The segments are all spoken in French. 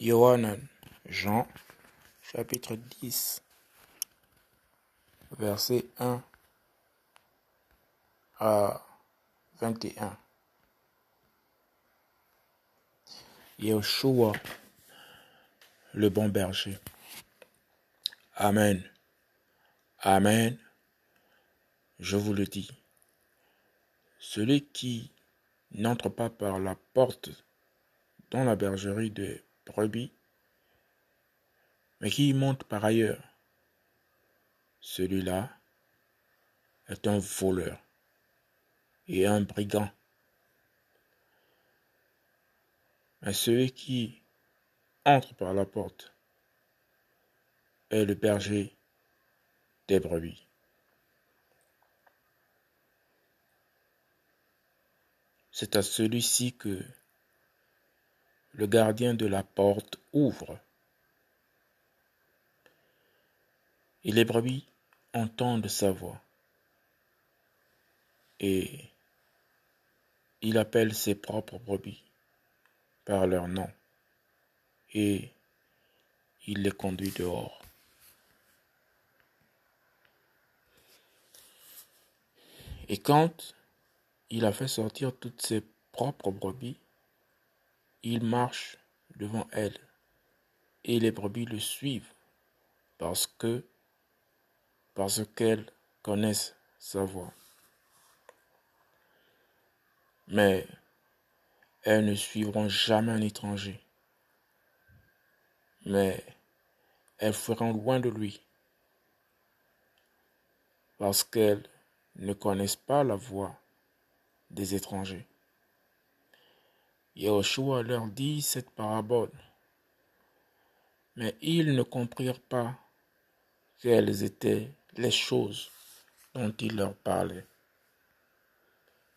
Yohanan, Jean, chapitre 10, versets 1 à 21. Yeshua, le bon berger. Amen. Amen. Je vous le dis. Celui qui n'entre pas par la porte dans la bergerie de brebis, mais qui y monte par ailleurs, celui-là est un voleur et un brigand. Mais celui qui entre par la porte est le berger des brebis. C'est à celui-ci que le gardien de la porte ouvre. Et les brebis entendent sa voix. Et il appelle ses propres brebis par leur nom. Et il les conduit dehors. Et quand il a fait sortir toutes ses propres brebis, il marche devant elles et les brebis le suivent parce que parce qu'elles connaissent sa voix. Mais elles ne suivront jamais un étranger. Mais elles feront loin de lui parce qu'elles ne connaissent pas la voix des étrangers. Yahushua leur dit cette parabole, mais ils ne comprirent pas quelles étaient les choses dont il leur parlait.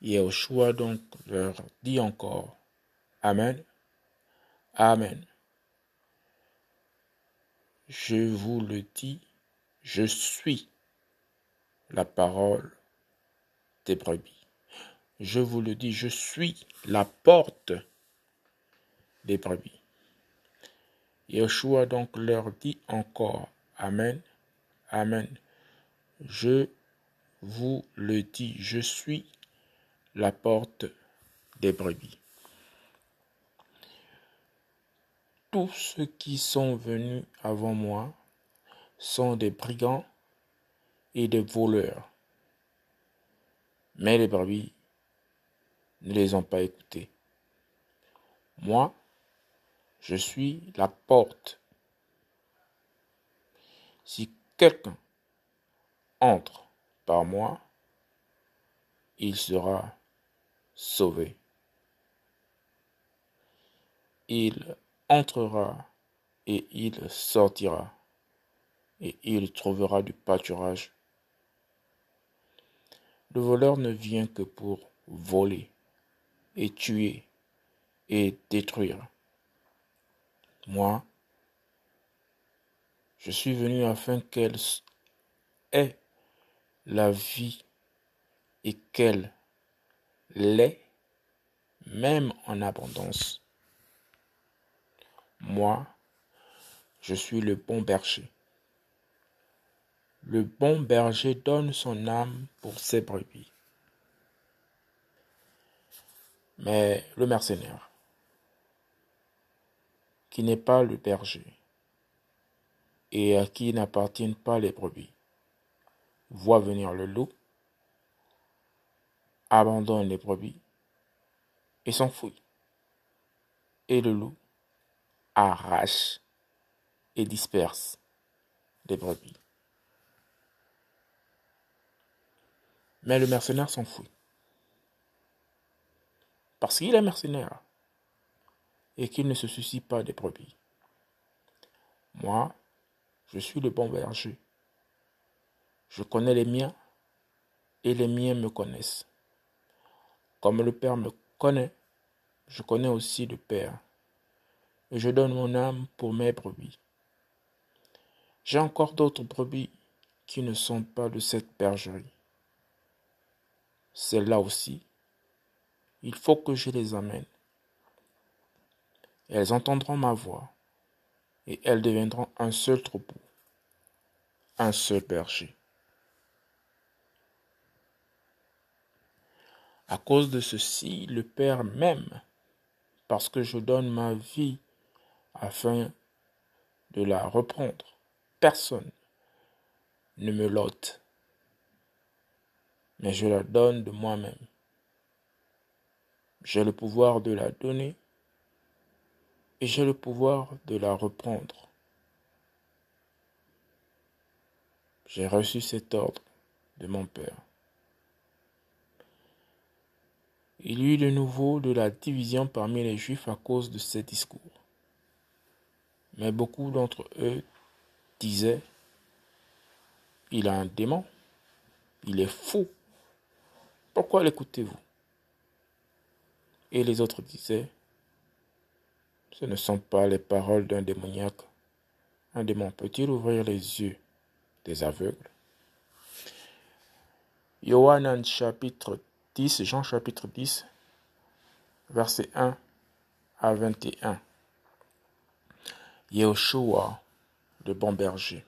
Yahushua donc leur dit encore, Amen, Amen. Je vous le dis, je suis la parole des brebis. Je vous le dis, je suis la porte des brebis. Yeshua donc leur dit encore, Amen, Amen. Je vous le dis, je suis la porte des brebis. Tous ceux qui sont venus avant moi sont des brigands et des voleurs. Mais les brebis ne les ont pas écoutés. Moi, je suis la porte. Si quelqu'un entre par moi, il sera sauvé. Il entrera et il sortira et il trouvera du pâturage. Le voleur ne vient que pour voler, et tuer et détruire. Moi, je suis venu afin qu'elle ait la vie et qu'elle l'ait même en abondance. Moi, je suis le bon berger. Le bon berger donne son âme pour ses brebis. Mais le mercenaire, qui n'est pas le berger, et à qui n'appartiennent pas les brebis, voit venir le loup, abandonne les brebis et s'enfuit. Et le loup arrache et disperse les brebis. Mais le mercenaire s'enfuit parce qu'il est mercenaire et qu'il ne se soucie pas des brebis. Moi, je suis le bon berger. Je connais les miens et les miens me connaissent. Comme le Père me connaît, je connais aussi le Père. Et je donne mon âme pour mes brebis. J'ai encore d'autres brebis qui ne sont pas de cette bergerie. Celles-là aussi, il faut que je les amène. elles entendront ma voix, et elles deviendront un seul troupeau, un seul berger. À cause de ceci, le Père m'aime, parce que je donne ma vie afin de la reprendre. Personne ne me l'ôte, mais je la donne de moi-même. J'ai le pouvoir de la donner et j'ai le pouvoir de la reprendre. J'ai reçu cet ordre de mon Père. Il y eut de nouveau de la division parmi les Juifs à cause de ces discours. Mais beaucoup d'entre eux disaient, il a un démon, il est fou. Pourquoi l'écoutez-vous? Et les autres disaient, ce ne sont pas les paroles d'un démoniaque. Un démon peut-il ouvrir les yeux des aveugles Yohanan chapitre 10, Jean chapitre 10, verset 1 à 21. Yehoshua, le bon berger.